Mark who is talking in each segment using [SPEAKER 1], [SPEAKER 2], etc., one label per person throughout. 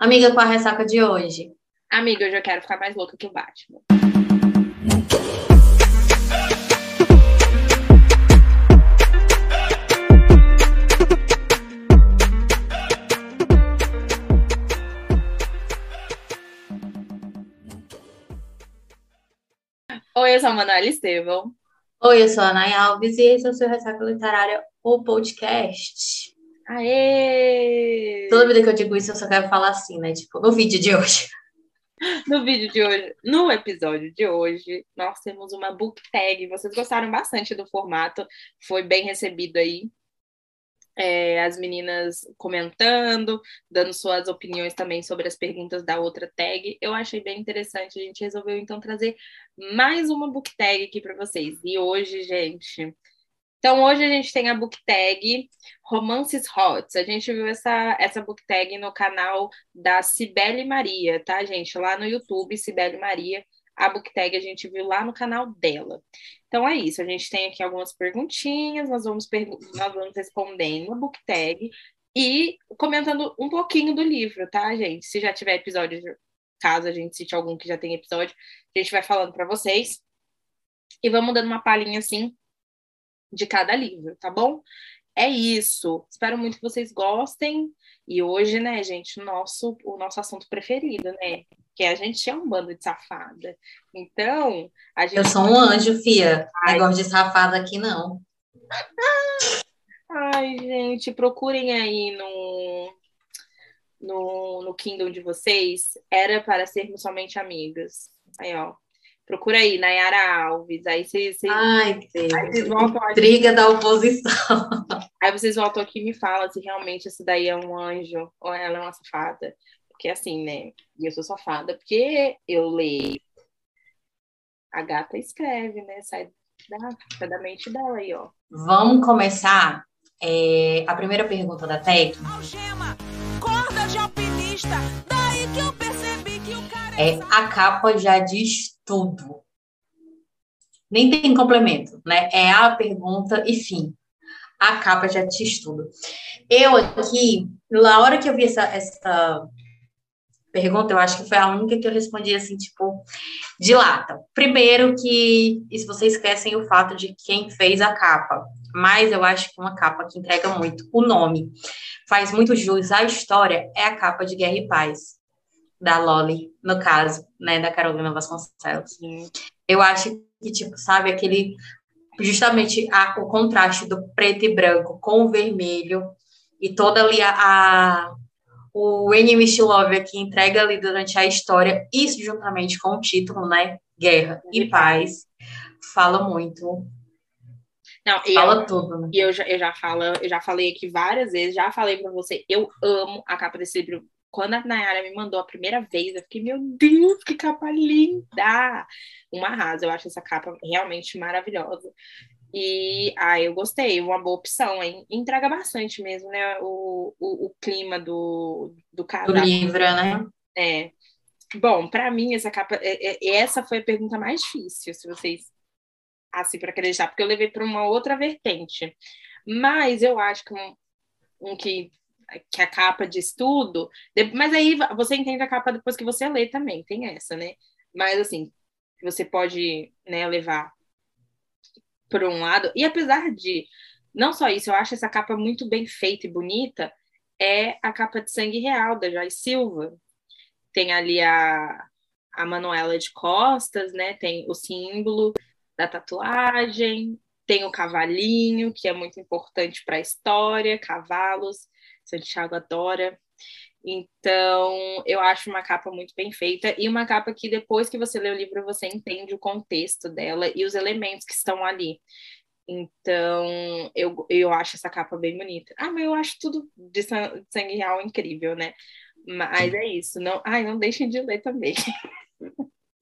[SPEAKER 1] Amiga, qual a ressaca de hoje?
[SPEAKER 2] Amiga, eu já quero ficar mais louca que o Batman. Oi, eu sou a Manuela Estevão.
[SPEAKER 1] Oi, eu sou a Nay Alves e esse é o seu Ressaca Literária, o podcast.
[SPEAKER 2] Aê!
[SPEAKER 1] Toda vida que eu digo isso, eu só quero falar assim, né? Tipo, no vídeo de hoje.
[SPEAKER 2] No vídeo de hoje, no episódio de hoje, nós temos uma book tag. Vocês gostaram bastante do formato, foi bem recebido aí. É, as meninas comentando, dando suas opiniões também sobre as perguntas da outra tag. Eu achei bem interessante. A gente resolveu então trazer mais uma book tag aqui para vocês. E hoje, gente, então, hoje a gente tem a book tag Romances Hot. A gente viu essa, essa book tag no canal da Cibele Maria, tá, gente? Lá no YouTube, Cibele Maria. A book tag a gente viu lá no canal dela. Então é isso. A gente tem aqui algumas perguntinhas, nós vamos, pergu nós vamos respondendo a book tag e comentando um pouquinho do livro, tá, gente? Se já tiver episódio, caso a gente cite algum que já tem episódio, a gente vai falando para vocês. E vamos dando uma palhinha assim de cada livro, tá bom? É isso. Espero muito que vocês gostem. E hoje, né, gente, o nosso, o nosso assunto preferido, né? Que a gente é um bando de safada. Então, a gente.
[SPEAKER 1] Eu sou um anjo, Fia. Ai. Negócio de safada aqui, não.
[SPEAKER 2] Ai, gente, procurem aí no, no, no Kindle de vocês. Era para sermos somente amigas. Aí, ó. Procura aí, Nayara Alves. Aí vocês.
[SPEAKER 1] Ai, Deus. Aí vocês voltam Intriga da oposição.
[SPEAKER 2] Aí vocês voltam aqui e me falam se realmente isso daí é um anjo ou ela é uma safada. Porque assim, né? E eu sou safada porque eu leio. A gata escreve, né? Sai da, sai da mente dela aí, ó.
[SPEAKER 1] Vamos começar. É, a primeira pergunta da Tec.
[SPEAKER 3] Algema, corda de alpinista, daí que eu
[SPEAKER 1] é. A capa já diz tudo. Nem tem complemento, né? É a pergunta e fim. A capa já diz tudo. Eu aqui, na hora que eu vi essa, essa pergunta, eu acho que foi a única que eu respondi assim, tipo, de lata. Primeiro que, se vocês esquecem o fato de quem fez a capa, mas eu acho que uma capa que entrega muito. O nome faz muito jus à história, é a capa de Guerra e Paz da Loli, no caso, né, da Carolina Vasconcelos. Sim. Eu acho que, tipo, sabe, aquele, justamente a, o contraste do preto e branco com o vermelho e toda ali a, a o Enemy Love que entrega ali durante a história, isso juntamente com o título, né, Guerra e Paz, fala muito
[SPEAKER 2] não,
[SPEAKER 1] Fala eu, tudo, né?
[SPEAKER 2] E eu já, eu já falo, eu já falei aqui várias vezes, já falei para você, eu amo a capa desse livro quando a Nayara me mandou a primeira vez, eu fiquei, meu Deus, que capa linda! Uma arrasa, eu acho essa capa realmente maravilhosa. E ah, eu gostei, uma boa opção, hein? Entrega bastante mesmo, né? O, o, o clima do, do casal.
[SPEAKER 1] Do livro, né?
[SPEAKER 2] É. Bom, para mim, essa capa, é, é, essa foi a pergunta mais difícil, se vocês assim para acreditar, porque eu levei para uma outra vertente. Mas eu acho que um, um que que a capa diz tudo, mas aí você entende a capa depois que você lê também, tem essa, né? Mas assim, você pode né, levar por um lado, e apesar de não só isso, eu acho essa capa muito bem feita e bonita, é a capa de sangue real da Joyce Silva. Tem ali a, a Manuela de Costas, né? Tem o símbolo da tatuagem, tem o cavalinho, que é muito importante para a história, cavalos. Santiago adora. Então, eu acho uma capa muito bem feita e uma capa que depois que você lê o livro você entende o contexto dela e os elementos que estão ali. Então, eu, eu acho essa capa bem bonita. Ah, mas eu acho tudo de sangue real incrível, né? Mas é isso. Não, ai, não deixem de ler também.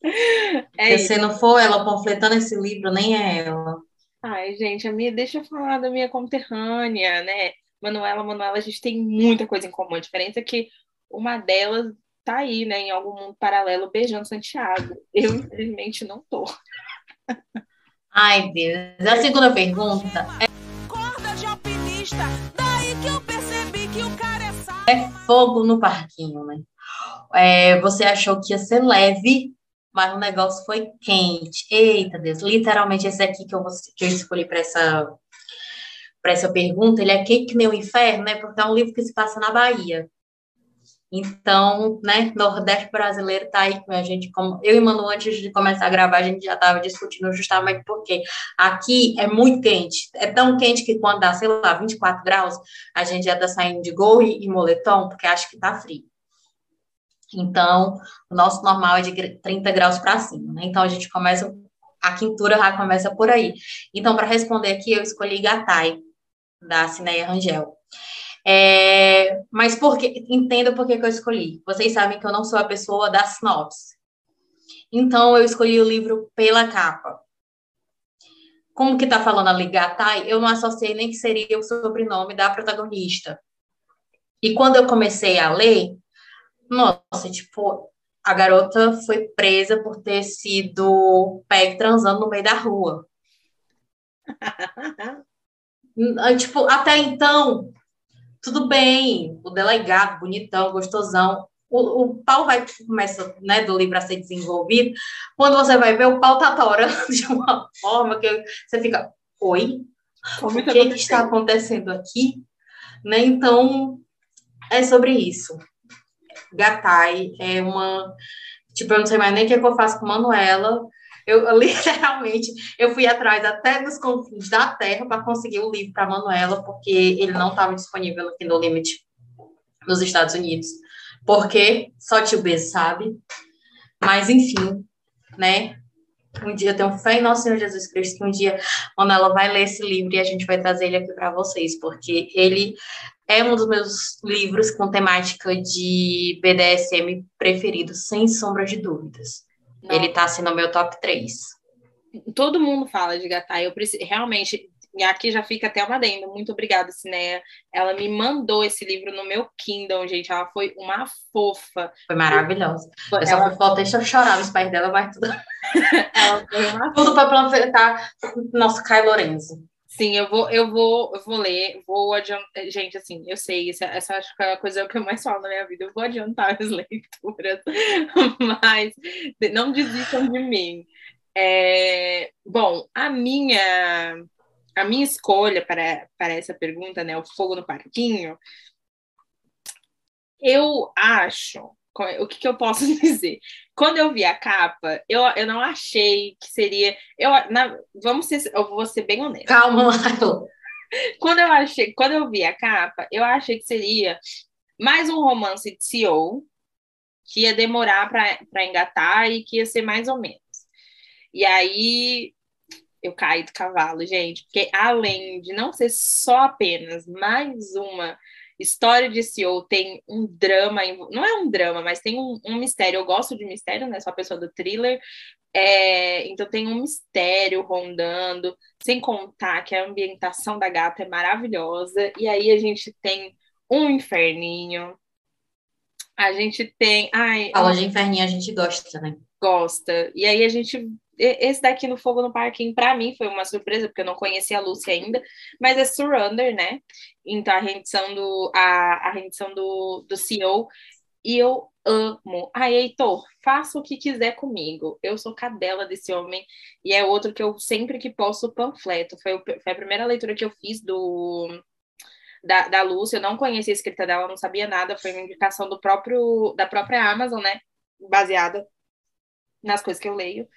[SPEAKER 1] é Se não for ela panfletando esse livro, nem é ela.
[SPEAKER 2] Ai, gente, a minha, deixa eu falar da minha conterrânea, né? Manuela, Manuela, a gente tem muita coisa em comum. A diferença é que uma delas tá aí, né, em algum mundo paralelo, beijando Santiago. Eu, infelizmente, não tô.
[SPEAKER 1] Ai, Deus. A segunda pergunta é...
[SPEAKER 3] Corda de alpinista, daí que eu percebi que o cara é É
[SPEAKER 1] fogo no parquinho, né? É, você achou que ia ser leve, mas o negócio foi quente. Eita Deus, literalmente esse aqui que eu, que eu escolhi para essa, essa pergunta, ele é quente que nem o inferno, né? Porque é um livro que se passa na Bahia. Então, né, Nordeste brasileiro tá aí com a gente, como eu e Manu, antes de começar a gravar, a gente já estava discutindo justamente porque aqui é muito quente, é tão quente que quando dá, sei lá, 24 graus, a gente já tá saindo de gol e moletom, porque acha que tá frio. Então, o nosso normal é de 30 graus para cima, né? Então, a gente começa, a quintura já começa por aí. Então, para responder aqui, eu escolhi Gatai, da Cineia Rangel. É, mas por que, entenda por que, eu escolhi. Vocês sabem que eu não sou a pessoa da sinopse. Então, eu escolhi o livro pela capa. Como que tá falando ali, Gatai, eu não associei nem que seria o sobrenome da protagonista. E quando eu comecei a ler, nossa, tipo, a garota foi presa por ter sido pega transando no meio da rua. tipo, até então, tudo bem, o delegado, bonitão, gostosão. O, o pau vai começa, né, do livro a ser desenvolvido. Quando você vai ver, o pau tá torando de uma forma que você fica, oi? o que, que está acontecendo aqui? Né? Então, é sobre isso. Gatai é uma. Tipo, eu não sei mais nem o que, é que eu faço com Manuela, eu, literalmente, eu fui atrás até dos confins da terra para conseguir o livro para Manuela, porque ele não estava disponível no Kindle Limit nos Estados Unidos. Porque só tio B sabe. Mas, enfim, né? Um dia eu tenho fé em Nosso Senhor Jesus Cristo que um dia Manuela vai ler esse livro e a gente vai trazer ele aqui para vocês, porque ele é um dos meus livros com temática de BDSM preferido, sem sombra de dúvidas. Não. Ele tá assim no meu top 3.
[SPEAKER 2] Todo mundo fala de Gatai. Eu preciso, realmente, e aqui já fica até uma adendo. Muito obrigada, Cineia. Ela me mandou esse livro no meu Kindle, gente. Ela foi uma fofa.
[SPEAKER 1] Foi maravilhosa. Eu só foi falta deixa eu chorar nos pais dela, mas tudo. ela foi uma tudo para aproveitar nosso Kai Lorenzo.
[SPEAKER 2] Sim, eu vou, eu vou, eu vou ler, vou adiantar. Gente, assim, eu sei, essa, essa acho que é a coisa que eu mais falo na minha vida. Eu vou adiantar as leituras, mas não desistam de mim. É, bom, a minha a minha escolha para, para essa pergunta, né, o fogo no parquinho, eu acho o que, que, eu posso dizer? Quando eu vi a capa, eu, eu não achei que seria. Eu, na, vamos ser, eu vou ser bem honesta.
[SPEAKER 1] Calma,
[SPEAKER 2] Quando eu achei, quando eu vi a capa, eu achei que seria mais um romance de CEO, que ia demorar para engatar e que ia ser mais ou menos. E aí eu caí do cavalo, gente, porque além de não ser só apenas mais uma História de CEO tem um drama, não é um drama, mas tem um, um mistério. Eu gosto de mistério, né? Sou a pessoa do thriller. É, então tem um mistério rondando, sem contar que a ambientação da gata é maravilhosa. E aí a gente tem um inferninho. A gente tem. Ai,
[SPEAKER 1] Fala de inferninho, a gente gosta, né?
[SPEAKER 2] Gosta. E aí a gente esse daqui no Fogo no Parquinho, para mim, foi uma surpresa, porque eu não conhecia a Lucy ainda, mas é Surrender, né? Então, a rendição do, a, a rendição do, do CEO, e eu amo. Ai, Heitor, faça o que quiser comigo. Eu sou cadela desse homem, e é outro que eu sempre que posso panfleto. Foi, foi a primeira leitura que eu fiz do da, da Lúcia, eu não conhecia a escrita dela, não sabia nada, foi uma indicação do próprio da própria Amazon, né? Baseada nas coisas que eu leio.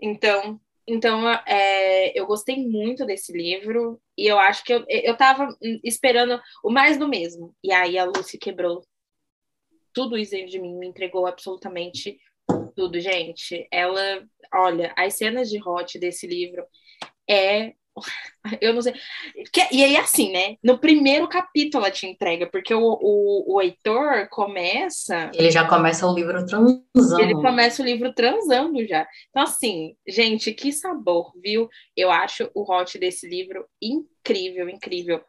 [SPEAKER 2] Então, então é, eu gostei muito desse livro e eu acho que eu, eu tava esperando o mais do mesmo. E aí a Lucy quebrou tudo isso dentro de mim, me entregou absolutamente tudo, gente. Ela, olha, as cenas de hot desse livro é eu não sei. E aí, assim, né? No primeiro capítulo ela te entrega, porque o, o, o Heitor começa.
[SPEAKER 1] Ele já começa o livro transando.
[SPEAKER 2] Ele começa o livro transando já. Então, assim, gente, que sabor, viu? Eu acho o hot desse livro incrível, incrível.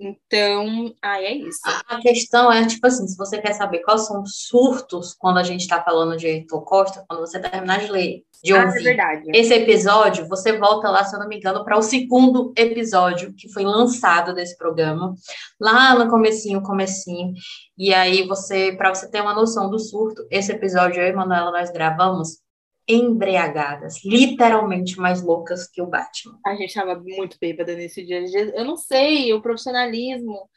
[SPEAKER 2] Então, aí é isso.
[SPEAKER 1] A questão é, tipo assim, se você quer saber quais são os surtos quando a gente está falando de Heitor Costa, quando você terminar de ler, de
[SPEAKER 2] Ah, é
[SPEAKER 1] ouvir
[SPEAKER 2] verdade.
[SPEAKER 1] esse episódio, você volta lá, se eu não me engano, para o segundo episódio que foi lançado desse programa, lá no comecinho, comecinho. E aí você, para você ter uma noção do surto, esse episódio eu e Manuela nós gravamos embriagadas, literalmente mais loucas que o Batman.
[SPEAKER 2] A gente tava muito bêbada nesse dia. Eu não sei, o profissionalismo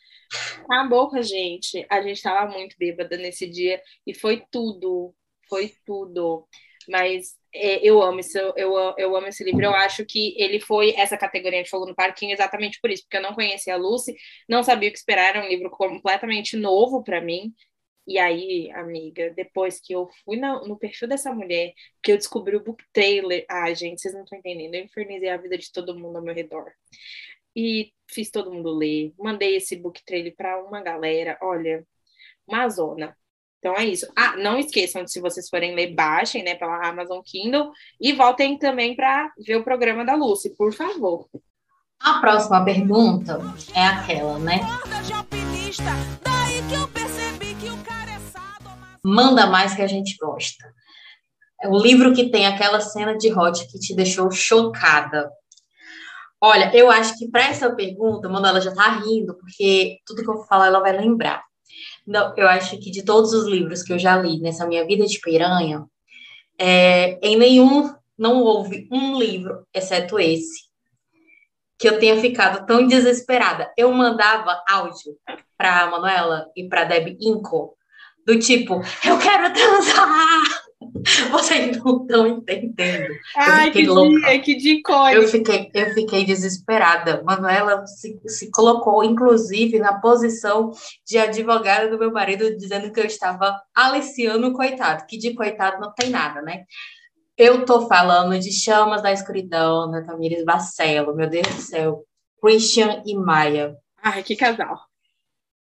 [SPEAKER 2] acabou com a gente. A gente tava muito bêbada nesse dia e foi tudo, foi tudo. Mas é, eu amo esse, eu, eu amo esse livro. Eu acho que ele foi essa categoria de fogo no parquinho exatamente por isso, porque eu não conhecia a Lucy, não sabia o que esperar, era um livro completamente novo para mim. E aí, amiga, depois que eu fui no, no perfil dessa mulher, que eu descobri o book trailer, ah, gente, vocês não estão entendendo, eu infernizei a vida de todo mundo ao meu redor. E fiz todo mundo ler, mandei esse book trailer para uma galera, olha, uma zona. Então é isso. Ah, não esqueçam de se vocês forem ler, baixem, né, pela Amazon Kindle e voltem também para ver o programa da Lucy, por favor.
[SPEAKER 1] A próxima pergunta é aquela, né? Manda mais que a gente gosta. É o livro que tem aquela cena de hot que te deixou chocada. Olha, eu acho que para essa pergunta, Manuela já tá rindo, porque tudo que eu falar ela vai lembrar. Não, eu acho que de todos os livros que eu já li nessa minha vida de piranha, é, em nenhum não houve um livro, exceto esse, que eu tenha ficado tão desesperada. Eu mandava áudio para Manuela e para Deb Inco, do tipo, eu quero transar! Vocês não estão entendendo.
[SPEAKER 2] Ai, que
[SPEAKER 1] louca.
[SPEAKER 2] dia, que dia icônico.
[SPEAKER 1] Eu fiquei, eu fiquei desesperada. Manuela se, se colocou, inclusive, na posição de advogada do meu marido, dizendo que eu estava aliciando o coitado, que de coitado não tem nada, né? Eu tô falando de Chamas da Escuridão, da Tamires Barcelo, meu Deus do céu. Christian e Maia.
[SPEAKER 2] Ai, que casal.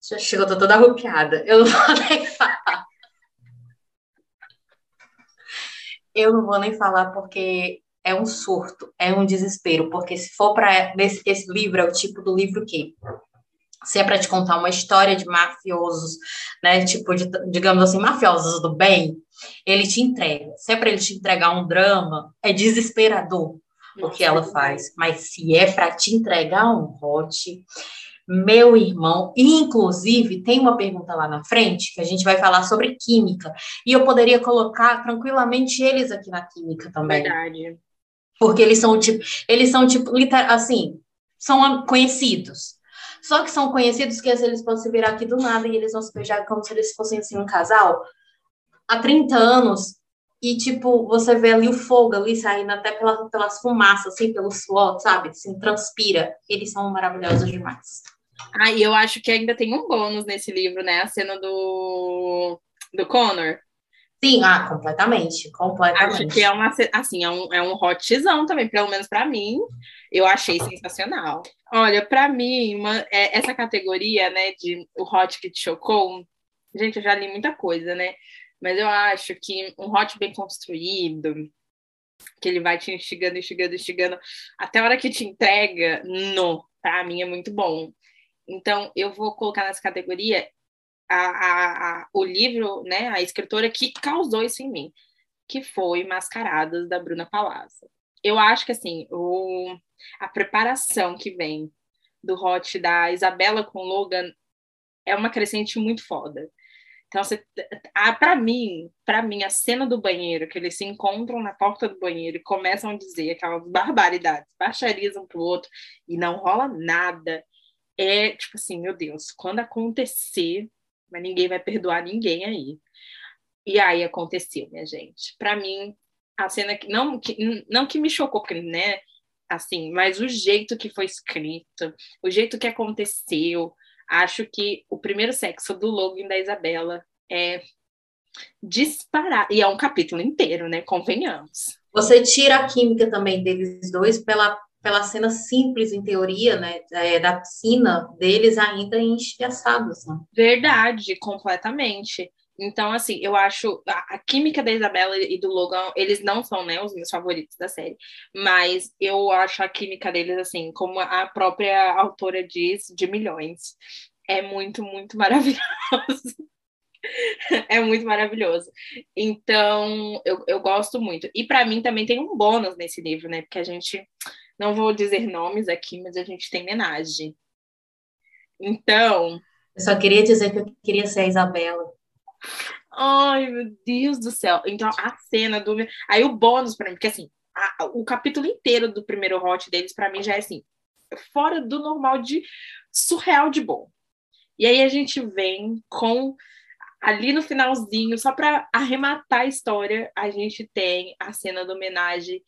[SPEAKER 1] Já chegou, tô toda arrupiada. Eu não vou nem falar. Eu não vou nem falar porque é um surto, é um desespero, porque se for para esse, esse livro é o tipo do livro que se é para te contar uma história de mafiosos, né, tipo de, digamos assim, mafiosos do bem, ele te entrega. Se é para ele te entregar um drama, é desesperador o que ela faz. Mas se é para te entregar um hot, meu irmão, inclusive tem uma pergunta lá na frente que a gente vai falar sobre química, e eu poderia colocar tranquilamente eles aqui na química também.
[SPEAKER 2] Verdade.
[SPEAKER 1] Porque eles são tipo, eles são tipo, assim, são conhecidos. Só que são conhecidos que eles podem se virar aqui do nada e eles vão se beijar como se eles fossem assim um casal há 30 anos e tipo, você vê ali o fogo ali saindo até pela, pelas fumaças, assim, pelo suor, sabe? Assim, transpira. Eles são maravilhosos demais.
[SPEAKER 2] Ah, e eu acho que ainda tem um bônus nesse livro, né? A cena do, do Connor.
[SPEAKER 1] Sim, ah, completamente,
[SPEAKER 2] Acho
[SPEAKER 1] completamente.
[SPEAKER 2] que é uma, assim, é um, é um hotzão também, pelo menos pra mim, eu achei sensacional. Olha, pra mim, uma- é- essa categoria, né, de o hot que te chocou, gente, eu já li muita coisa, né, mas eu acho que um hot bem construído, que ele vai te instigando, instigando, instigando, até a hora que te entrega, no, pra mim é muito bom. Então, eu vou colocar nessa categoria a, a, a- o livro, né, a escritora que causou isso em mim, que foi Mascaradas, da Bruna Palazzo. Eu acho que, assim, o, a preparação que vem do hot da Isabela com Logan é uma crescente muito foda. Então, para mim, para mim, a cena do banheiro, que eles se encontram na porta do banheiro e começam a dizer aquelas barbaridades, baixarias um pro outro, e não rola nada, é tipo assim, meu Deus, quando acontecer, mas ninguém vai perdoar ninguém aí. E aí aconteceu, minha gente. Para mim, a cena que não, que não que me chocou, né, assim, mas o jeito que foi escrito, o jeito que aconteceu, acho que o primeiro sexo do Logan da Isabela é disparar. E é um capítulo inteiro, né? Convenhamos.
[SPEAKER 1] Você tira a química também deles dois pela, pela cena simples, em teoria, né? é, da piscina deles ainda enxerçados, né?
[SPEAKER 2] Verdade, completamente. Então, assim, eu acho a, a, química da Isabela e do Logan, eles não são, né, os meus favoritos da série, mas eu acho a química deles, assim, como a própria autora diz, de milhões. É muito, muito maravilhoso. é muito maravilhoso. Então, eu, eu gosto muito. E para mim também tem um bônus nesse livro, né? Porque a gente, não vou dizer nomes aqui, mas a gente tem homenagem. Então.
[SPEAKER 1] Eu só queria dizer que eu queria ser a Isabela.
[SPEAKER 2] Ai, meu Deus do céu. Então, a cena do. Aí o bônus para mim, porque assim, a, o capítulo inteiro do primeiro hot deles, para mim, já é assim, fora do normal de surreal de bom. E aí a gente vem com ali no finalzinho, só para arrematar a história, a gente tem a cena da homenagem.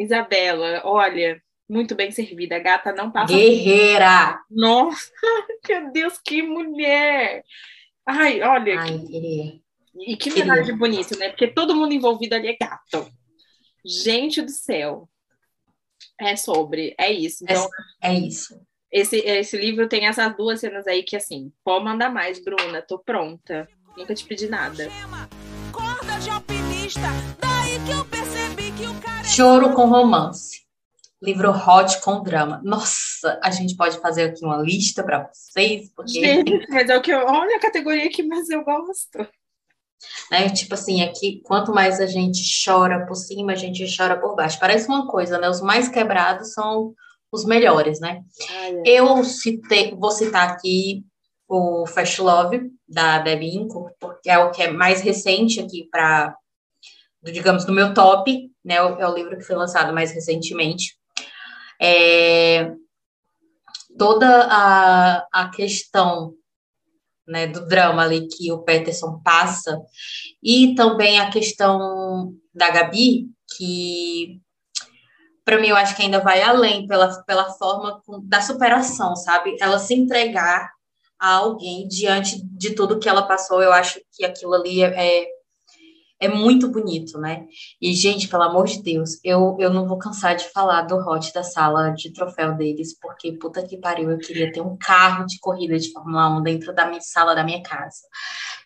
[SPEAKER 2] Isabela, olha, muito bem servida. A gata não passa.
[SPEAKER 1] Guerreira!
[SPEAKER 2] Nossa, meu Deus, que mulher! Ai, olha.
[SPEAKER 1] Ai, queria.
[SPEAKER 2] E que homenagem bonita, né? Porque todo mundo envolvido ali é gato. Gente do céu. É sobre, é isso. Então,
[SPEAKER 1] é, é isso.
[SPEAKER 2] Esse, esse livro tem essas duas cenas aí que, assim, pode mandar mais, Bruna, tô pronta. Nunca te pedi nada.
[SPEAKER 1] Choro com romance. Livro hot com drama. Nossa, a gente pode fazer aqui uma lista para vocês, porque.
[SPEAKER 2] Gente, mas é o que eu. Olha a categoria que mais eu gosto.
[SPEAKER 1] Né? Tipo assim, aqui, quanto mais a gente chora por cima, a gente chora por baixo. Parece uma coisa, né? Os mais quebrados são os melhores, né? É. Eu citei, vou citar aqui o Fast Love, da Debbie Inco, porque é o que é mais recente aqui para, digamos, no meu top, né? É o livro que foi lançado mais recentemente. É, toda a, a questão né, do drama ali que o Peterson passa, e também a questão da Gabi, que para mim eu acho que ainda vai além pela, pela forma da superação, sabe? Ela se entregar a alguém diante de tudo que ela passou, eu acho que aquilo ali é, é muito bonito, né? E, gente, pelo amor de Deus, eu, eu não vou cansar de falar do hot da sala de troféu deles, porque puta que pariu, eu queria ter um carro de corrida de Fórmula 1 dentro da minha sala da minha casa.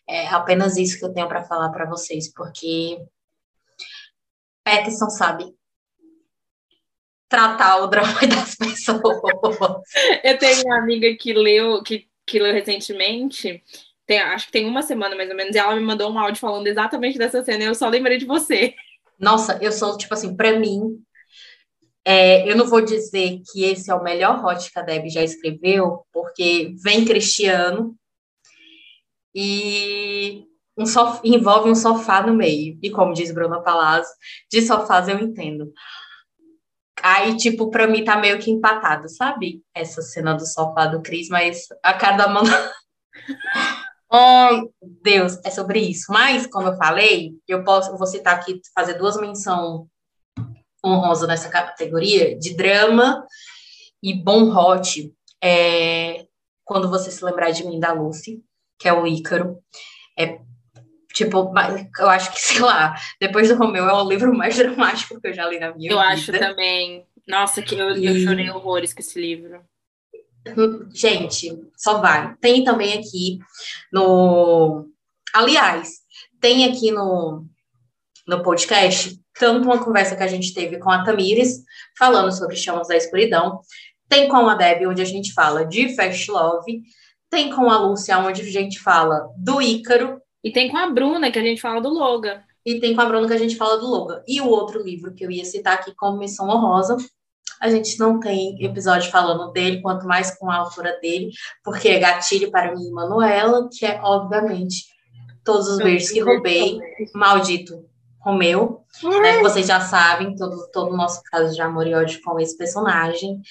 [SPEAKER 1] É apenas isso que eu tenho para falar para vocês, porque Peterson sabe tratar o drama das pessoas.
[SPEAKER 2] Eu tenho uma amiga que leu, que, que leu recentemente, tem, acho que tem uma semana mais ou menos, e ela me mandou um áudio falando exatamente dessa cena, e eu só lembrei de você.
[SPEAKER 1] Nossa, eu sou, tipo assim, para mim, é, eu não vou dizer que esse é o melhor hot que a Deb já escreveu, porque vem Cristiano e um sof envolve um sofá no meio. E como diz Bruna Palazzo, de sofás eu entendo. Aí, tipo, pra mim tá meio que empatado, sabe? Essa cena do sofá do Cris, mas a cada mão. oh, Deus, é sobre isso. Mas, como eu falei, eu posso, vou citar aqui, fazer duas menções honrosas nessa categoria de drama e bom hot. É, quando você se lembrar de mim, da Lucy, que é o Ícaro. É Tipo, eu acho que, sei lá, depois do Romeu é o livro mais dramático que eu já li na minha
[SPEAKER 2] eu
[SPEAKER 1] vida.
[SPEAKER 2] Eu acho também. Nossa, que eu, e... eu chorei horrores com esse livro.
[SPEAKER 1] Gente, só vai. Tem também aqui no. Aliás, tem aqui no, no podcast tanto uma conversa que a gente teve com a Tamires, falando sobre Chamas da Escuridão, tem com a Deb, onde a gente fala de Fast Love, tem com a Lúcia, onde a gente fala do Ícaro,
[SPEAKER 2] e tem com a Bruna, que a gente fala do Logan.
[SPEAKER 1] E tem com a Bruna, que a gente fala do Logan. E o outro livro que eu ia citar aqui como Missão Honrosa, a gente não tem episódio falando dele, quanto mais com a autora dele, porque é gatilho para mim e Manuela, que é, obviamente, todos os beijos que roubei, maldito Romeu, né? Vocês já sabem, todo, todo o nosso caso de amor e ódio com esse personagem.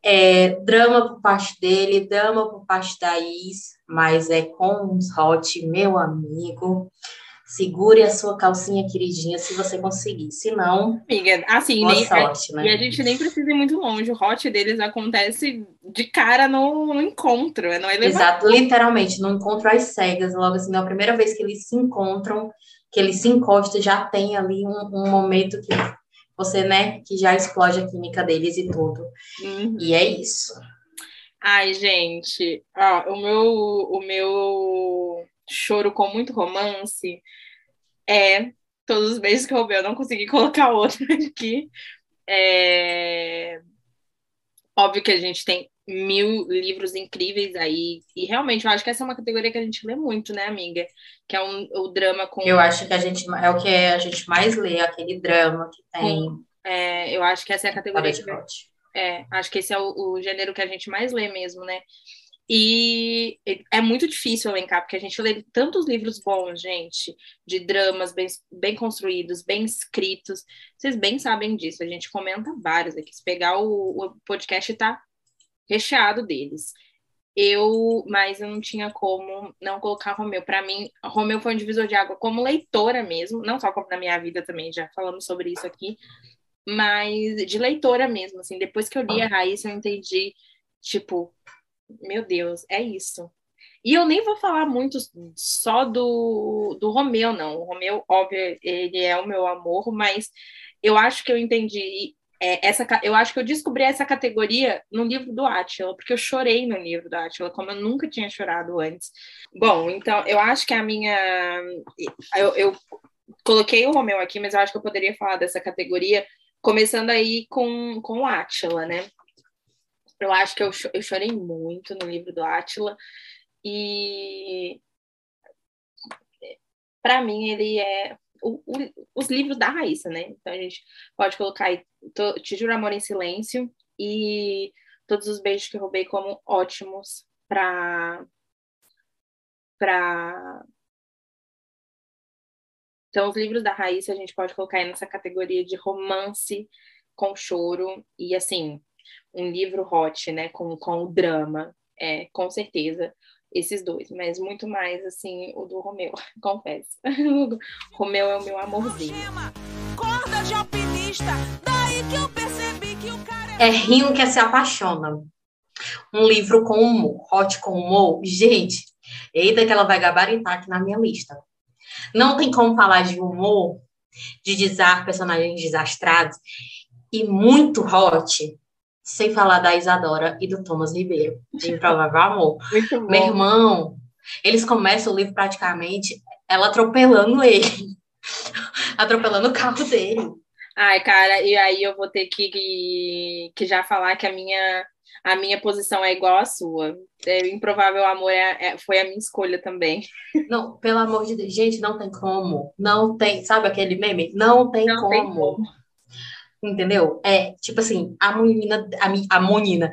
[SPEAKER 1] É, drama por parte dele, drama por parte da Is, mas é com uns hot, meu amigo. Segure a sua calcinha queridinha se você conseguir. Se não,
[SPEAKER 2] amiga, assim, nem, sorte, é, né? E a gente nem precisa ir muito longe. O hot deles acontece de cara no, no encontro, não é
[SPEAKER 1] Exato, literalmente, no encontro às cegas. Logo assim, na primeira vez que eles se encontram, que eles se encostam, já tem ali um, um momento que você, né, que já explode a química deles e tudo. Uhum. E é isso.
[SPEAKER 2] Ai, gente, ó, o meu, o meu choro com muito romance, é Todos os beijos que eu roubei. Eu não consegui colocar outro aqui. É... Óbvio que a gente tem mil livros incríveis aí. E realmente, eu acho que essa é uma categoria que a gente lê muito, né, amiga? Que é um, o drama com.
[SPEAKER 1] Eu acho que a gente é o que a gente mais lê, aquele drama que tem.
[SPEAKER 2] É, eu acho que essa é a categoria. Que... É, acho que esse é o, o gênero que a gente mais lê mesmo, né? E é muito difícil elencar, porque a gente lê tantos livros bons, gente, de dramas bem, bem construídos, bem escritos. Vocês bem sabem disso, a gente comenta vários aqui. Se pegar o, o podcast, tá recheado deles. Eu, mas eu não tinha como não colocar Romeu. Para mim, Romeu foi um divisor de água como leitora mesmo, não só como na minha vida também, já falamos sobre isso aqui, mas de leitora mesmo, assim. Depois que eu li a Raíssa, eu entendi, tipo, meu Deus, é isso. E eu nem vou falar muito só do, do Romeu, não. O Romeu, óbvio, ele é o meu amor, mas eu acho que eu entendi é, essa. Eu acho que eu descobri essa categoria no livro do Átila, porque eu chorei no livro do Átila, como eu nunca tinha chorado antes. Bom, então eu acho que a minha. Eu, eu coloquei o Romeu aqui, mas eu acho que eu poderia falar dessa categoria, começando aí com, com o Átila, né? Eu acho que eu, eu chorei muito no livro do Átila e para mim ele é o, o, os livros da Raíssa, né? Então a gente pode colocar aí Te Juro Amor em Silêncio e Todos os Beijos que Roubei como ótimos para para então, os livros da Raíssa a gente pode colocar aí nessa categoria de romance com choro. E, assim, um livro hot, né, com, com o drama, é, com certeza, esses dois, mas muito mais, assim, o do Romeu, confesso. o Romeu é o meu amorzinho. Corda de alpinista, daí que eu percebi que o cara
[SPEAKER 1] é... é Rio que se apaixona. Um livro com humor, hot com humor, gente, eita que ela vai gabaritar aqui na minha lista. Não tem como falar de humor, de desar personagens desastrados e muito hot sem falar da Isadora e do Thomas Ribeiro, de Improvável Amor. Meu irmão, eles começam o livro praticamente ela atropelando ele, atropelando o carro dele.
[SPEAKER 2] Ai, cara, e aí eu vou ter que, que já falar que a minha, a minha posição é igual à sua. É, Improvável Amor é, é, foi a minha escolha também.
[SPEAKER 1] Não, pelo amor de Deus, gente, não tem como. Não tem, sabe aquele meme? Não tem não como. Tem como entendeu? É, tipo assim, a menina, a, a menina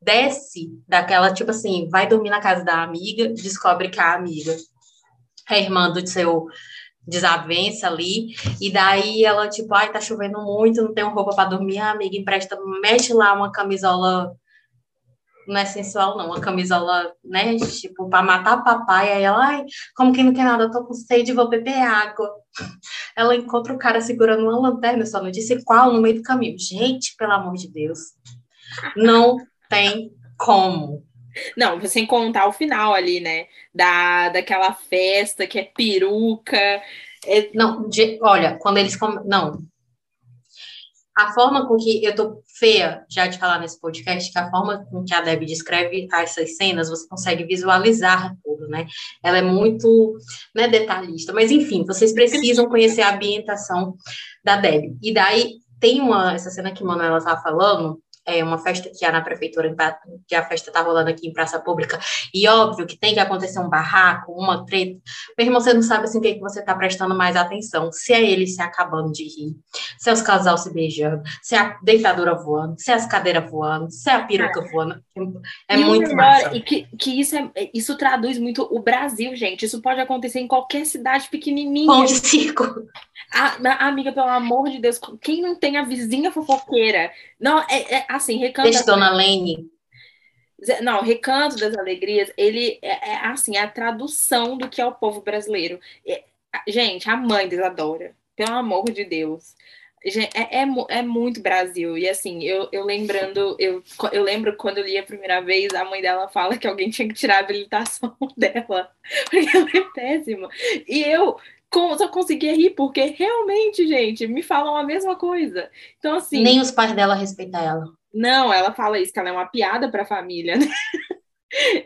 [SPEAKER 1] desce daquela, tipo assim, vai dormir na casa da amiga, descobre que a amiga é irmã do seu desavença ali, e daí ela, tipo, ai, tá chovendo muito, não tenho roupa para dormir, a amiga empresta, mete lá uma camisola não é sensual, não. Uma camisola, né? Tipo, para matar papai. Aí ela, ai, como que não quer nada, eu tô com sede, vou beber água. Ela encontra o cara segurando uma lanterna, só não disse qual, no meio do caminho. Gente, pelo amor de Deus. Não tem como.
[SPEAKER 2] Não, sem contar o final ali, né? Da, daquela festa que é peruca. É...
[SPEAKER 1] Não, de, olha, quando eles. Não, a forma com que eu tô feia já de falar nesse podcast, que a forma com que a Deb descreve essas cenas, você consegue visualizar tudo, né? Ela é muito né, detalhista, mas enfim, vocês precisam conhecer a ambientação da Deb. E daí tem uma essa cena que a Manuela estava falando, é uma festa que há na prefeitura, que a festa está rolando aqui em praça pública, e óbvio que tem que acontecer um barraco, uma treta. Meu irmão, você não sabe assim o que, é que você está prestando mais atenção. Se é ele se acabando de rir, se é os casal se beijando, se é a deitadura voando, se é as cadeiras voando, se é a peruca é. voando. É e muito melhor,
[SPEAKER 2] E que, que isso, é, isso traduz muito o Brasil, gente. Isso pode acontecer em qualquer cidade pequenininha.
[SPEAKER 1] Pão de circo.
[SPEAKER 2] A, amiga, pelo amor de Deus, quem não tem a vizinha fofoqueira? Não, é, é assim, recanto.
[SPEAKER 1] Deixa Dona Lene.
[SPEAKER 2] Não, Recanto das Alegrias, ele é, é, assim, a tradução do que é o povo brasileiro. É, gente, a mãe desadora, pelo amor de Deus. É, é, é, muito Brasil. E assim, eu, eu lembrando, eu, eu lembro quando eu li a primeira vez, a mãe dela fala que alguém tinha que tirar a habilitação dela, porque ela é péssima. E eu só conseguia rir, porque realmente, gente, me falam a mesma coisa. Então, assim.
[SPEAKER 1] Nem os pais dela respeitam ela.
[SPEAKER 2] Não, ela fala isso, que ela é uma piada para a família, né?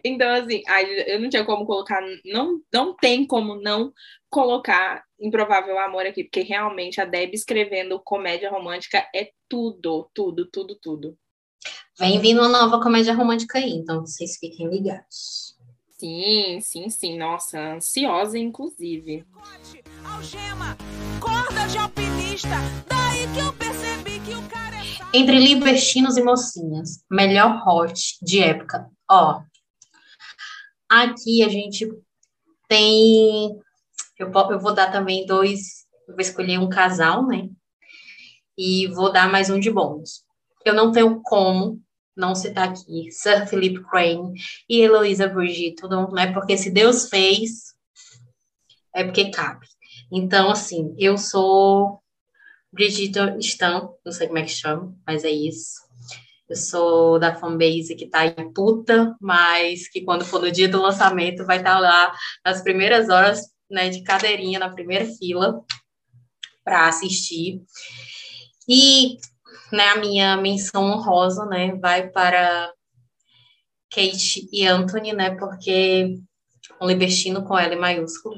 [SPEAKER 2] Então, assim, eu não tinha como colocar, não, não tem como não colocar Improvável Amor aqui, porque realmente a Deb escrevendo comédia romântica é tudo, tudo, tudo, tudo.
[SPEAKER 1] Vem vindo uma nova comédia romântica aí, então vocês fiquem ligados.
[SPEAKER 2] Sim, sim, sim. Nossa, ansiosa, inclusive. Algema, corda de alpinista, daí que eu percebi
[SPEAKER 1] que o cara é... Entre libertinos e mocinhas, melhor hot de época. Ó, aqui a gente tem... Eu, vou dar também dois... Eu vou escolher um casal, né? E vou dar mais um de bônus. Eu não tenho como não citar aqui Sir Philip Crane e Heloísa Brigito, não é porque se Deus fez, é porque cabe. Então, assim, eu sou Brigitte Stan, não sei como é que chama, mas é isso. Eu sou da fanbase que tá em puta, mas que quando for no dia do lançamento vai estar tá lá nas primeiras horas, né, de cadeirinha na primeira fila para assistir. E né, a minha menção honrosa, né, vai para Kate e Anthony, né, porque um libertino com L maiúsculo,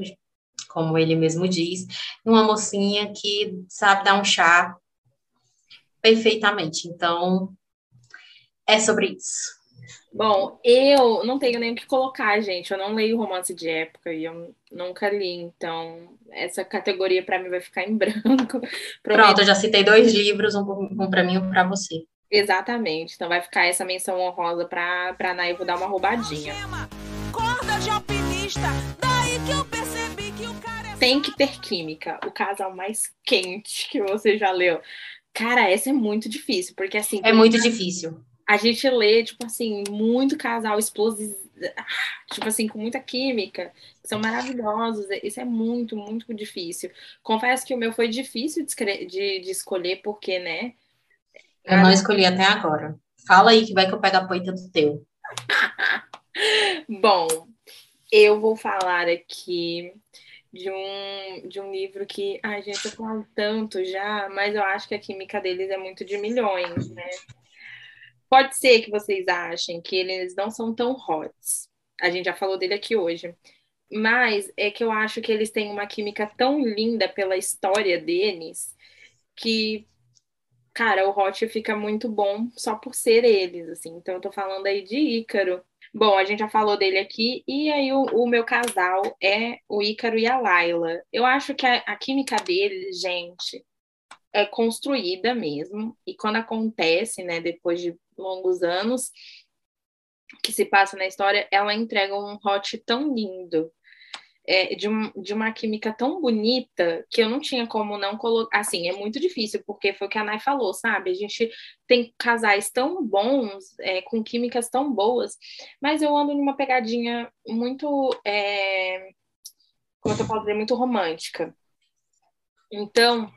[SPEAKER 1] como ele mesmo diz, uma mocinha que sabe dar um chá perfeitamente. Então, é sobre isso.
[SPEAKER 2] Bom, eu não tenho nem o que colocar, gente. Eu não leio romance de época e eu nunca li, então essa categoria para mim vai ficar em branco.
[SPEAKER 1] Pronto, eu já citei dois livros, um, um para mim e um para você.
[SPEAKER 2] Exatamente. Então vai ficar essa menção honrosa para para Nay, vou dar uma roubadinha. Corda de alpinista, daí que eu Tem que ter química, o casal mais quente que você já leu. Cara, essa é muito difícil, porque assim.
[SPEAKER 1] É muito difícil
[SPEAKER 2] a gente lê, tipo assim, muito casal explosivo, tipo assim, com muita química, são maravilhosos. Isso é muito, muito difícil. Confesso que o meu foi difícil de, de, de escolher, porque, né?
[SPEAKER 1] Eu não escolhi até agora. Fala aí que vai que eu pego a poita do teu.
[SPEAKER 2] Bom, eu vou falar aqui de um, de um livro que, ai, gente, eu falo tanto já, mas eu acho que a química deles é muito de milhões, né? Pode ser que vocês achem que eles não são tão hots. A gente já falou dele aqui hoje. Mas é que eu acho que eles têm uma química tão linda pela história deles que, cara, o hot fica muito bom só por ser eles, assim. Então eu tô falando aí de Ícaro. Bom, a gente já falou dele aqui, e aí o, o meu casal é o Ícaro e a Laila. Eu acho que a, a química deles, gente, é construída mesmo, e quando acontece, né, depois de longos anos que se passa na história, ela entrega um hot tão lindo, é, de, um, de uma química tão bonita que eu não tinha como não colocar. Assim, é muito difícil, porque foi o que a Nai falou, sabe? A gente tem casais tão bons, é, com químicas tão boas, mas eu ando numa pegadinha muito. É, como eu posso dizer, muito romântica. Então,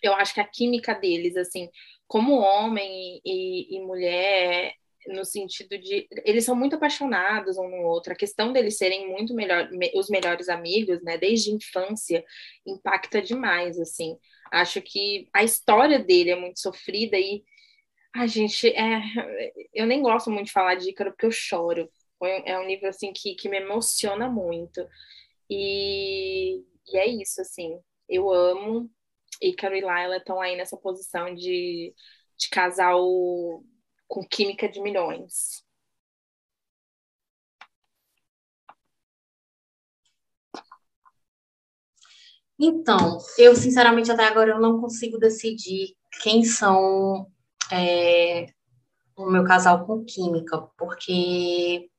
[SPEAKER 2] eu acho que a química deles, assim, como homem e, e mulher, no sentido de eles são muito apaixonados um no outro. A questão deles serem muito melhor, os melhores amigos, né, desde a infância, impacta demais, assim. Acho que a história dele é muito sofrida e a gente é, eu nem gosto muito de falar de Ícaro porque eu choro. É um livro assim que, que me emociona muito. E, e é isso, assim. Eu amo Ícaro e Laila estão aí nessa posição de, de casal com química de milhões.
[SPEAKER 1] Então, eu sinceramente até agora eu não consigo decidir quem são é, o meu casal com química, porque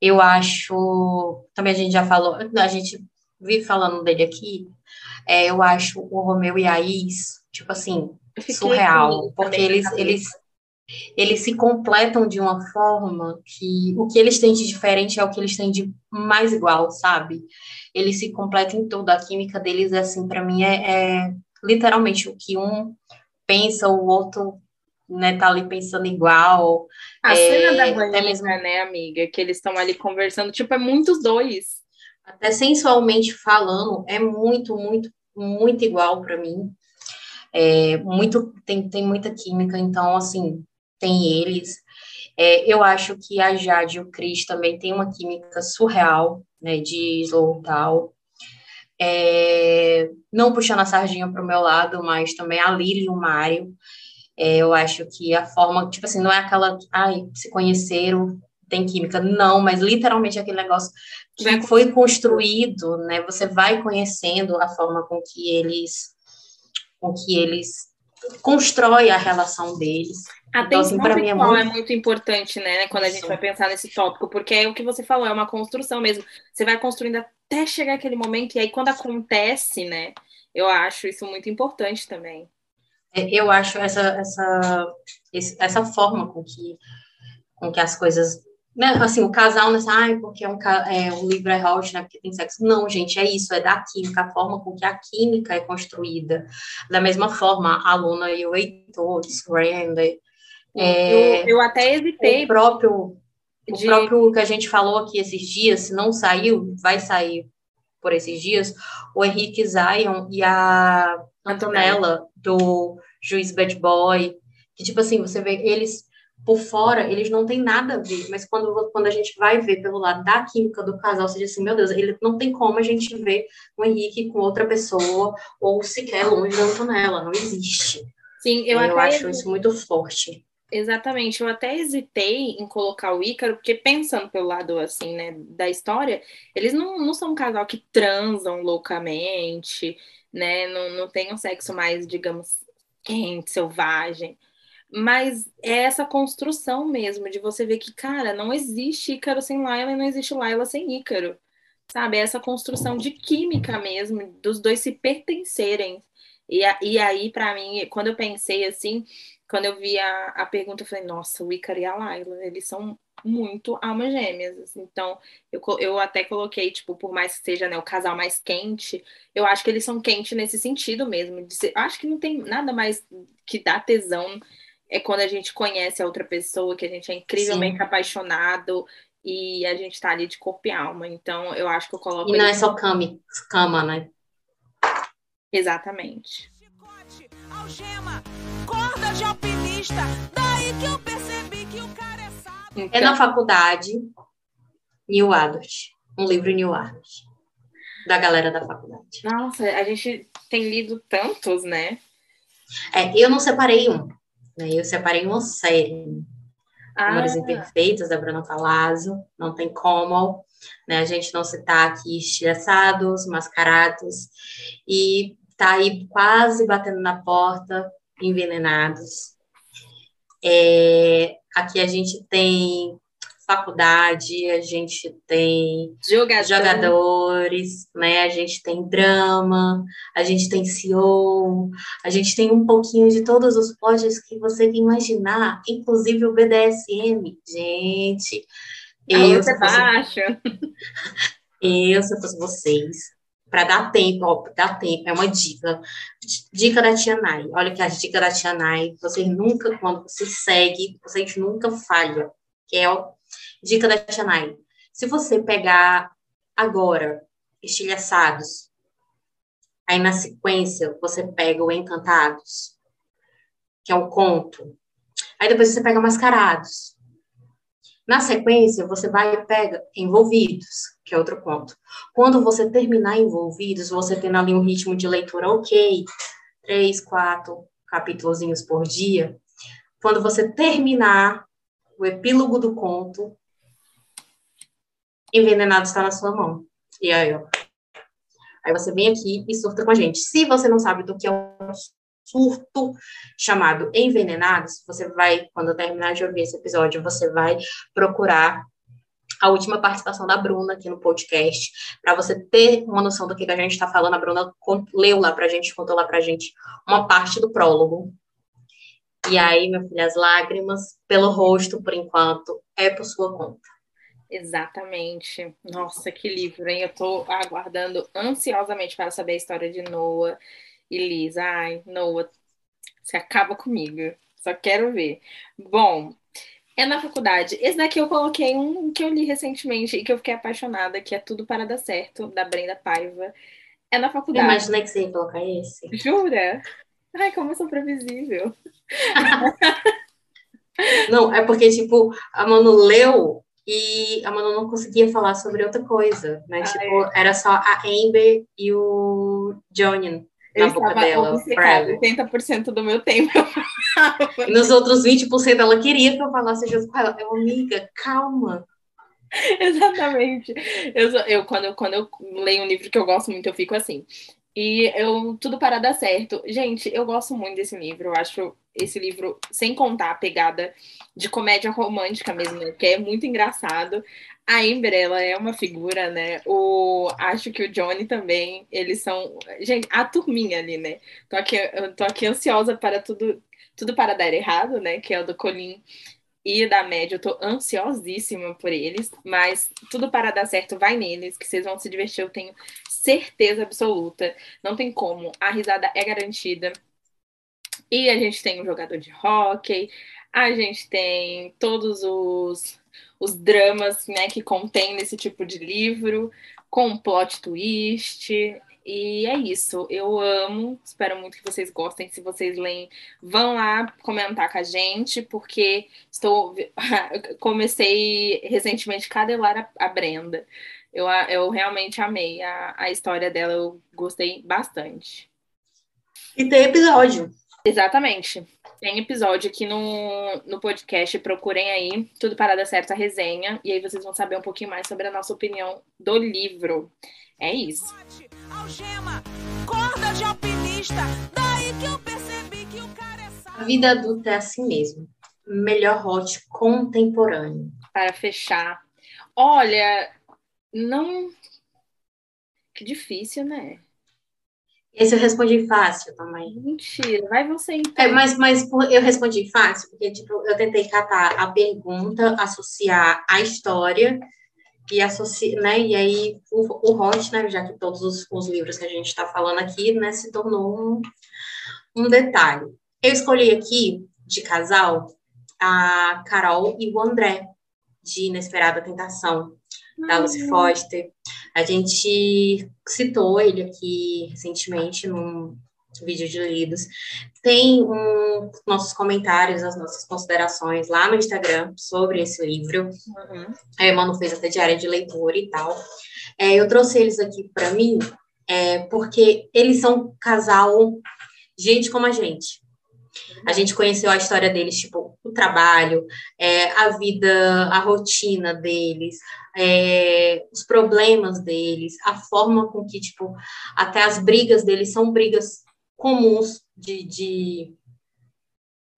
[SPEAKER 1] eu acho, também a gente já falou, a gente vive falando dele aqui, é, eu acho o Romeu e a Is, tipo assim, surreal, porque eles, eles, eles se completam de uma forma que o que eles têm de diferente é o que eles têm de mais igual, sabe? Eles se completam em tudo, a química deles, assim, para mim é, é, literalmente o que um pensa, o outro né, tá ali pensando igual.
[SPEAKER 2] A é, cena da banheira, mesmo... né, amiga, que eles estão ali conversando, tipo, é muitos dois
[SPEAKER 1] até sensualmente falando, é muito, muito, muito igual para mim. É, muito, tem, tem muita química, então, assim, tem eles. É, eu acho que a Jade e o Chris também têm uma química surreal, né, de slow tal. É, não puxando a sardinha para o meu lado, mas também a Lili e o Mário. É, eu acho que a forma, tipo assim, não é aquela, ai, se conheceram, tem química. Não, mas literalmente aquele negócio que foi construído, né? Você vai conhecendo a forma com que eles, com que eles constrói a relação deles.
[SPEAKER 2] A então, assim, para mim é muito... é muito importante, né, quando a gente vai pensar nesse tópico, porque é o que você falou, é uma construção mesmo. Você vai construindo até chegar aquele momento, e aí quando acontece, né, eu acho isso muito importante também.
[SPEAKER 1] É, eu acho essa, essa, essa forma com que, com que as coisas né, assim, o casal, né, ai, porque é um, é, o livro é hot, né, porque tem sexo. Não, gente, é isso, é da química, a forma com que a química é construída. Da mesma forma, a Luna e o Heitor, Randy.
[SPEAKER 2] É, eu, eu, até hesitei.
[SPEAKER 1] O próprio, de... o próprio que a gente falou aqui esses dias, se não saiu, vai sair por esses dias, o Henrique Zion e a Antonella, do Juiz Bad Boy, que, tipo assim, você vê, eles por fora, eles não têm nada a ver, mas quando, quando a gente vai ver pelo lado da química do casal, você diz assim, meu Deus, ele não tem como a gente ver o Henrique com outra pessoa, ou sequer longe da Antonella, não existe.
[SPEAKER 2] Sim, eu,
[SPEAKER 1] eu acho isso muito forte.
[SPEAKER 2] Exatamente, eu até hesitei em colocar o Ícaro, porque pensando pelo lado, assim, né, da história, eles não, não são um casal que transam loucamente, né, não, não tem um sexo mais, digamos, quente, selvagem, mas é essa construção mesmo de você ver que, cara, não existe Ícaro sem Laila e não existe Laila sem Ícaro. Sabe? É essa construção de química mesmo, dos dois se pertencerem. E, e aí, para mim, quando eu pensei assim, quando eu vi a, a pergunta, eu falei, nossa, o Ícaro e a Laila, eles são muito almas gêmeas. Assim. Então, eu, eu até coloquei, tipo, por mais que seja né, o casal mais quente, eu acho que eles são quentes nesse sentido mesmo. Ser, acho que não tem nada mais que dá tesão é quando a gente conhece a outra pessoa, que a gente é incrivelmente Sim. apaixonado e a gente tá ali de corpo e alma. Então, eu acho que eu coloco.
[SPEAKER 1] E não é só cama, cama, né?
[SPEAKER 2] Exatamente.
[SPEAKER 3] algema, corda de alpinista, daí que eu percebi que o cara é sábio.
[SPEAKER 1] Então... É na faculdade, New Adult. Um livro New Adult. Da galera da faculdade.
[SPEAKER 2] Nossa, a gente tem lido tantos, né?
[SPEAKER 1] É, eu não separei um. Né? Eu separei uma série, ah. Amores Imperfeitos, da Bruna Palazzo, não tem como, né? A gente não citar aqui estressados, mascarados, e tá aí quase batendo na porta, envenenados. É, aqui a gente tem faculdade, a gente tem
[SPEAKER 2] Jogador.
[SPEAKER 1] jogadores, né? A gente tem drama, a gente tem CEO, a gente tem um pouquinho de todos os plots que você imaginar, inclusive o BDSM. Gente,
[SPEAKER 2] eu se fosse...
[SPEAKER 1] eu se fosse vocês, para dar tempo, ó, dar tempo, é uma dica. Dica da Tia Nai. Olha que a dica da Tia Nai, vocês nunca, quando você segue, vocês nunca falham. Que é o Dica da Chanai. Se você pegar agora estilhaçados, aí na sequência você pega o Encantados, que é um conto. Aí depois você pega Mascarados. Na sequência, você vai e pega Envolvidos, que é outro conto. Quando você terminar Envolvidos, você tendo ali um ritmo de leitura ok, três, quatro capítulos por dia. Quando você terminar o epílogo do conto, envenenado está na sua mão. E aí, ó. Aí você vem aqui e surta com a gente. Se você não sabe do que é um surto chamado Envenenados, você vai, quando terminar de ouvir esse episódio, você vai procurar a última participação da Bruna aqui no podcast, para você ter uma noção do que a gente está falando. A Bruna leu lá para a gente, contou lá para a gente uma parte do prólogo. E aí, meu filho, as lágrimas pelo rosto, por enquanto, é por sua conta.
[SPEAKER 2] Exatamente. Nossa, que livro, hein? Eu tô aguardando ansiosamente para saber a história de Noah e Liz. Ai, Noah, você acaba comigo. Só quero ver. Bom, é na faculdade. Esse daqui eu coloquei um que eu li recentemente e que eu fiquei apaixonada, que é Tudo para Dar Certo, da Brenda Paiva. É na faculdade.
[SPEAKER 1] Eu imaginei que você ia colocar esse.
[SPEAKER 2] Jura? Ai, como eu sou previsível.
[SPEAKER 1] Não, é porque, tipo, a Manu leu e a Manu não conseguia falar sobre outra coisa, né?
[SPEAKER 2] Ah,
[SPEAKER 1] tipo, era só a Amber e o Johnny na boca dela. forever.
[SPEAKER 2] 80% do meu tempo.
[SPEAKER 1] E nos outros 20% ela queria que eu falasse junto com ela. Eu, amiga, calma.
[SPEAKER 2] Exatamente. Eu, eu, quando, eu, quando eu leio um livro que eu gosto muito, eu fico assim. E eu, tudo para dar certo. Gente, eu gosto muito desse livro. Eu acho esse livro, sem contar a pegada de comédia romântica mesmo, né? Que é muito engraçado. A Amber, ela é uma figura, né? O, acho que o Johnny também, eles são. Gente, a turminha ali, né? Tô aqui, eu tô aqui ansiosa para tudo, tudo para dar errado, né? Que é o do Colin e da média, eu tô ansiosíssima por eles, mas tudo para dar certo vai neles, que vocês vão se divertir, eu tenho certeza absoluta. Não tem como, a risada é garantida. E a gente tem um jogador de hóquei, a gente tem todos os, os dramas né, que contém nesse tipo de livro, com plot twist. E é isso, eu amo, espero muito que vocês gostem. Se vocês leem, vão lá comentar com a gente, porque estou comecei recentemente a cadelar a, Brenda. Eu, eu realmente amei a, a história dela, eu gostei bastante.
[SPEAKER 1] E tem episódio.
[SPEAKER 2] Exatamente. Tem episódio aqui no, no podcast, procurem aí, tudo para dar certo a resenha, e aí vocês vão saber um pouquinho mais sobre a nossa opinião do livro. É isso.
[SPEAKER 3] Bote, algema, corda de alpinista. Daí que eu percebi que o cara é
[SPEAKER 1] A vida adulta é assim mesmo. Melhor hot contemporâneo.
[SPEAKER 2] Para fechar. Olha, não. Que difícil, né?
[SPEAKER 1] Esse eu respondi fácil também.
[SPEAKER 2] Mentira, vai você então.
[SPEAKER 1] É, mas, mas eu respondi fácil, porque tipo, eu tentei catar a pergunta, associar a história e associar, né? E aí o, o hot, né? Já que todos os, os livros que a gente está falando aqui, né, se tornou um, um detalhe. Eu escolhi aqui de casal a Carol e o André, de Inesperada Tentação, da Lucy Foster. A gente citou ele aqui recentemente num vídeo de lidos. Tem um, nossos comentários, as nossas considerações lá no Instagram sobre esse livro.
[SPEAKER 2] Uhum.
[SPEAKER 1] A Manu fez até diária de leitura e tal. É, eu trouxe eles aqui para mim é, porque eles são um casal, gente como a gente. A gente conheceu a história deles, tipo, o trabalho, é, a vida, a rotina deles, é, os problemas deles, a forma com que, tipo, até as brigas deles são brigas comuns de. de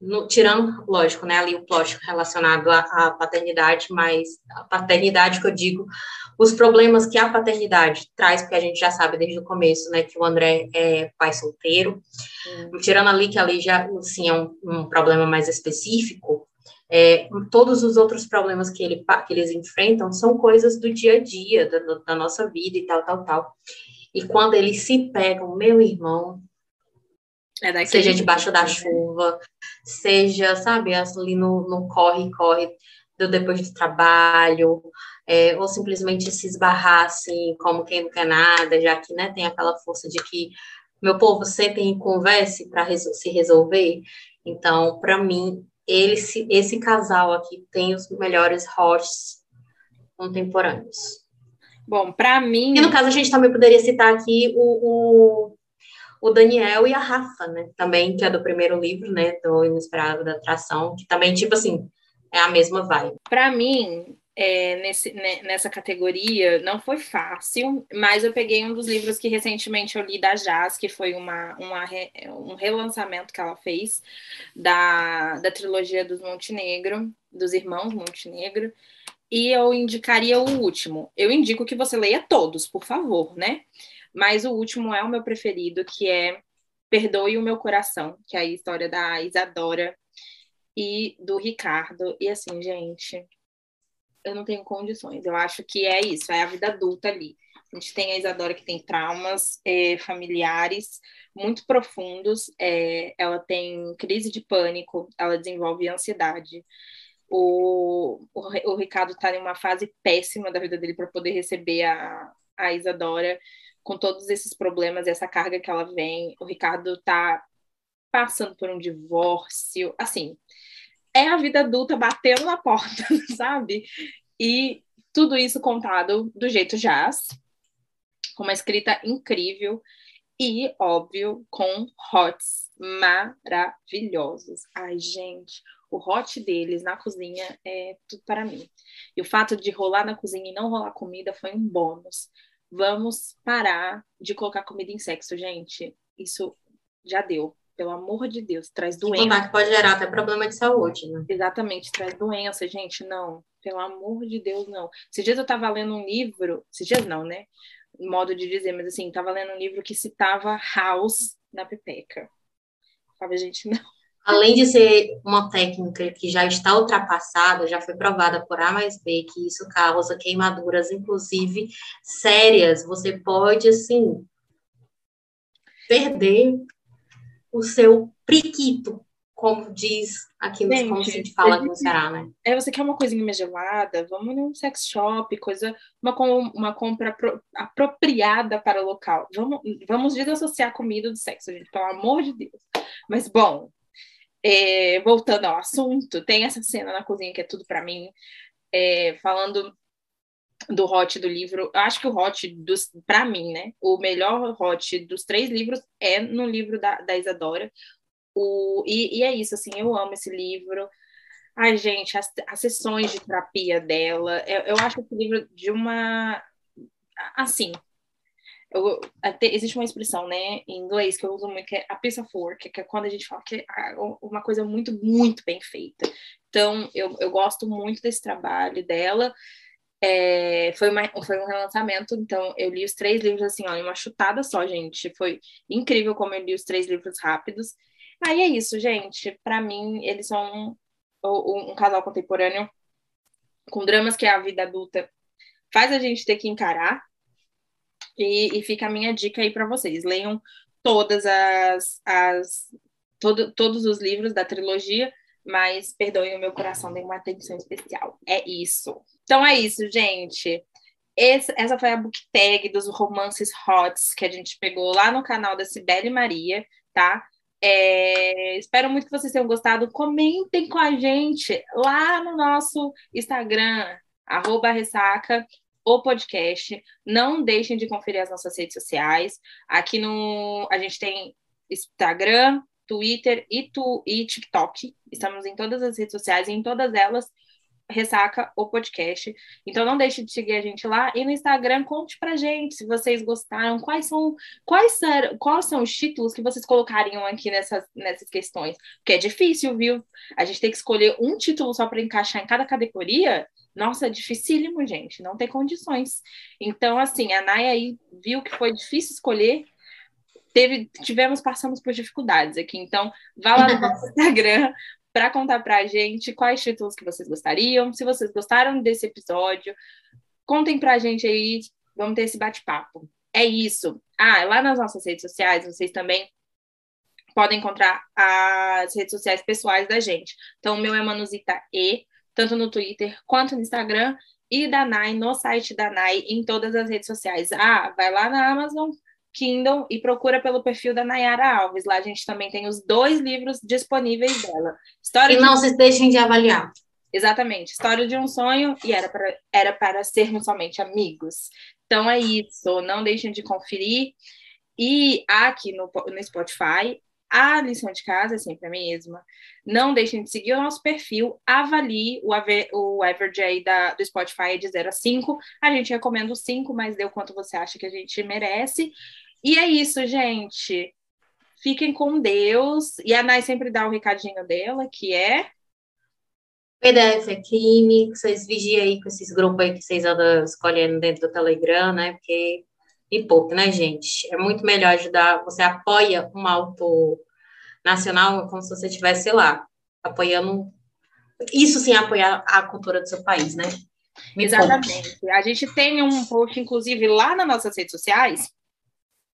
[SPEAKER 1] no- tirando, lógico, né, ali o plot relacionado à, à paternidade, mas a paternidade que eu digo, os problemas que a paternidade traz, porque a gente já sabe desde o começo, né, que o André é pai solteiro, tirando ali que ali já, assim, é um, um problema mais específico, é, todos os outros problemas que, ele, que eles enfrentam são coisas do dia a dia, da, da nossa vida e tal, tal, tal. E quando eles se pegam, meu irmão,
[SPEAKER 2] É
[SPEAKER 1] seja debaixo da
[SPEAKER 2] né?
[SPEAKER 1] chuva, seja, sabe, ali no, no corre, corre do depois do trabalho, é, ou simplesmente se esbarrar assim, como quem não quer nada, já que, né, tem aquela força de que, meu povo, sentem converse para se resolver. Então, para mim, ele, se- esse casal aqui tem os melhores hosts contemporâneos.
[SPEAKER 2] Bom, pra mim.
[SPEAKER 1] E no caso, a gente também poderia citar aqui o, o, o Daniel e a Rafa, né? Também, que é do primeiro livro, né? Do Inesperado da Atração, que também, tipo assim, é a mesma vibe.
[SPEAKER 2] Para mim, é, nesse, né, nessa categoria, não foi fácil, mas eu peguei um dos livros que recentemente eu li da Jazz, que foi uma, uma um relançamento que ela fez da, da trilogia dos Montenegro, dos irmãos Montenegro, e eu indicaria o último. Eu indico que você leia todos, por favor, né? Mas o último é o meu preferido, que é Perdoe o Meu Coração, que é a história da Isadora e do Ricardo. E assim, gente, eu não tenho condições. Eu acho que é isso, é a vida adulta ali. A gente tem a Isadora que tem traumas é, familiares muito profundos. é, ela tem crise de pânico, ela desenvolve ansiedade. O, o, o Ricardo está em uma fase péssima da vida dele para poder receber a, a Isadora com todos esses problemas, essa carga que ela vem. O Ricardo está passando por um divórcio. Assim, é a vida adulta batendo na porta, sabe? E tudo isso contado do jeito jazz, com uma escrita incrível e, óbvio, com hots maravilhosos. Ai, gente, o hot deles na cozinha é tudo para mim. E o fato de rolar na cozinha e não rolar comida foi um bônus. Vamos parar de colocar comida em sexo, gente. Isso já deu. Pelo amor de Deus, traz doença.
[SPEAKER 1] que pode gerar até problema de saúde, né?
[SPEAKER 2] Exatamente, traz doença, gente. Não, pelo amor de Deus, não. Esses dias eu tava lendo um livro, esses dias não, né? Modo de dizer, mas assim, tava lendo um livro que citava House na pepeca. Sabe, gente, não.
[SPEAKER 1] Além de ser uma técnica que já está ultrapassada, já foi provada por A mais B que isso causa queimaduras, inclusive sérias. Você pode, assim, perder o seu priquito, como diz aqui no, gente, como se fala aqui no Ceará, né?
[SPEAKER 2] É, você quer uma coisinha mais gelada? Vamos num sex shop, coisa, uma, uma compra pro, apropriada para o local. Vamos, vamos desassociar a comida do sexo, gente, pelo amor de Deus. Mas, bom, é, voltando ao assunto, tem essa cena na cozinha que é tudo para mim, é, falando do hot do livro. Eu acho que o hot, para mim, né? O melhor hot dos três livros é no livro da, da Isadora. O, e, e é isso, assim, eu amo esse livro. Ai, gente, as, as sessões de terapia dela, eu, eu acho esse livro de uma. Assim, eu, até, existe uma expressão, né, em inglês que eu uso muito, que é a piece of work, que é quando a gente fala que é uma coisa muito, muito bem feita. Então, eu, eu gosto muito desse trabalho dela. É, foi, uma, foi um relançamento, então eu li os três livros assim, ó, em uma chutada só, gente. Foi incrível como eu li os três livros rápidos. Aí é isso, gente. Para mim, eles são um, um, casal contemporâneo com dramas que a vida adulta faz a gente ter que encarar. E, e fica a minha dica aí para vocês. Leiam todas as, as todo, todos os livros da trilogia, mas perdoem o meu coração, dê uma atenção especial. É isso. Então é isso, gente. Esse, essa foi a book tag dos romances hots que a gente pegou lá no canal da Cibele Maria, tá? É, espero muito que vocês tenham gostado. Comentem com a gente lá no nosso Instagram, arroba ressaca, o podcast. Não deixem de conferir as nossas redes sociais. Aqui no a gente tem Instagram, Twitter e, tu, e TikTok. Estamos em todas as redes sociais e em todas elas Ressaca o podcast. Então não deixe de seguir a gente lá e no Instagram conte pra gente se vocês gostaram, quais são quais, ser, quais são os títulos que vocês colocariam aqui nessas, nessas questões. Porque é difícil, viu? A gente tem que escolher um título só para encaixar em cada categoria. Nossa, é dificílimo, gente, não tem condições. Então, assim, a Naya aí viu que foi difícil escolher, teve, tivemos, passamos por dificuldades aqui. Então, vá lá no nosso Instagram, para contar para a gente quais títulos que vocês gostariam, se vocês gostaram desse episódio, contem para a gente aí, vamos ter esse bate-papo. É isso. Ah, lá nas nossas redes sociais, vocês também podem encontrar as redes sociais pessoais da gente. Então, o meu é Manuzita E, tanto no Twitter quanto no Instagram, e da NAI no site da NAI em todas as redes sociais. Ah, vai lá na Amazon, Kindle e procura pelo perfil da Nayara Alves. Lá a gente também tem os dois livros disponíveis dela.
[SPEAKER 1] História e de... não se deixem de avaliar.
[SPEAKER 2] Exatamente. História de um sonho e era para, era para sermos somente amigos. Então é isso. Não deixem de conferir. E aqui no, no Spotify, a lição de casa é sempre a mesma. Não deixem de seguir o nosso perfil, avalie o, o average aí da, do Spotify de 0 a 5. A gente recomenda o 5, mas dê o quanto você acha que a gente merece. E é isso, gente. Fiquem com Deus. E a Nai sempre dá o um recadinho dela, que é.
[SPEAKER 1] PDF é crime, vocês vigiem aí com esses grupos aí que vocês andam escolhendo dentro do Telegram, né? Porque e pouco, né, gente? É muito melhor ajudar. Você apoia um autor nacional como se você estivesse lá, apoiando. Isso sim, apoiar a cultura do seu país, né?
[SPEAKER 2] Me Exatamente. Conte. A gente tem um post, inclusive, lá nas nossas redes sociais,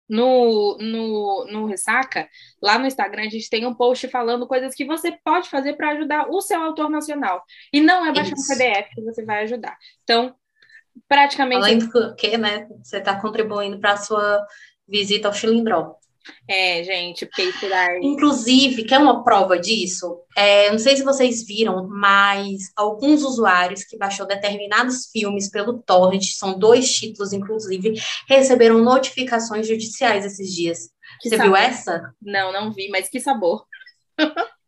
[SPEAKER 2] no, no, no Ressaca, lá no Instagram, a gente tem um post falando coisas que você pode fazer para ajudar o seu autor nacional. E não é baixar Isso. um PDF que você vai ajudar. Então, praticamente.
[SPEAKER 1] Além do que, né? Você está contribuindo para a sua visita ao Chilindró.
[SPEAKER 2] É, gente, Paper
[SPEAKER 1] Inclusive, quer uma prova disso? É, não sei se vocês viram, mas alguns usuários que baixou determinados filmes pelo Torrent, são dois títulos, inclusive, receberam notificações judiciais esses dias.
[SPEAKER 2] Que
[SPEAKER 1] Você
[SPEAKER 2] sabor.
[SPEAKER 1] viu essa?
[SPEAKER 2] Não, não vi, mas que sabor.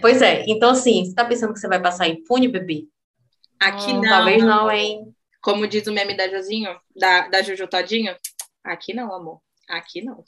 [SPEAKER 1] Pois é. Então, assim, você tá pensando que você vai passar impune, bebê?
[SPEAKER 2] Aqui
[SPEAKER 1] Hum,
[SPEAKER 2] não.
[SPEAKER 1] Talvez não, hein?
[SPEAKER 2] Como diz o meme da Josinho, da, da Juju Todinho, aqui não, amor. Aqui não.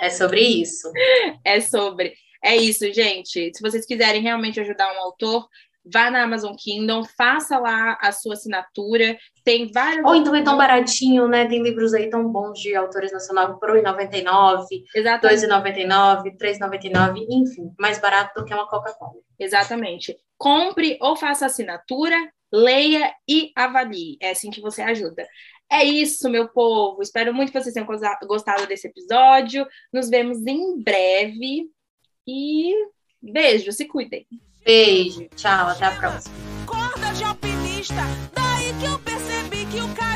[SPEAKER 1] É sobre isso.
[SPEAKER 2] É sobre. É isso, gente. Se vocês quiserem realmente ajudar um autor, vá na Amazon Kindle, faça lá a sua assinatura. Tem várias.
[SPEAKER 1] Ou então é tão baratinho, né? Tem livros aí tão bons de autores nacionais por R$1,99,
[SPEAKER 2] Exatamente.
[SPEAKER 1] R$2,99, R$3,99, enfim, mais barato do que uma Coca-Cola.
[SPEAKER 2] Exatamente. Compre ou faça assinatura, leia e avalie. É assim que você ajuda. É isso, meu povo. Espero muito que vocês tenham gostado desse episódio. Nos vemos em breve. E beijo, se cuidem.
[SPEAKER 1] Beijo, tchau, até a próxima.
[SPEAKER 3] Corda de alpinista, daí que eu percebi que o cara.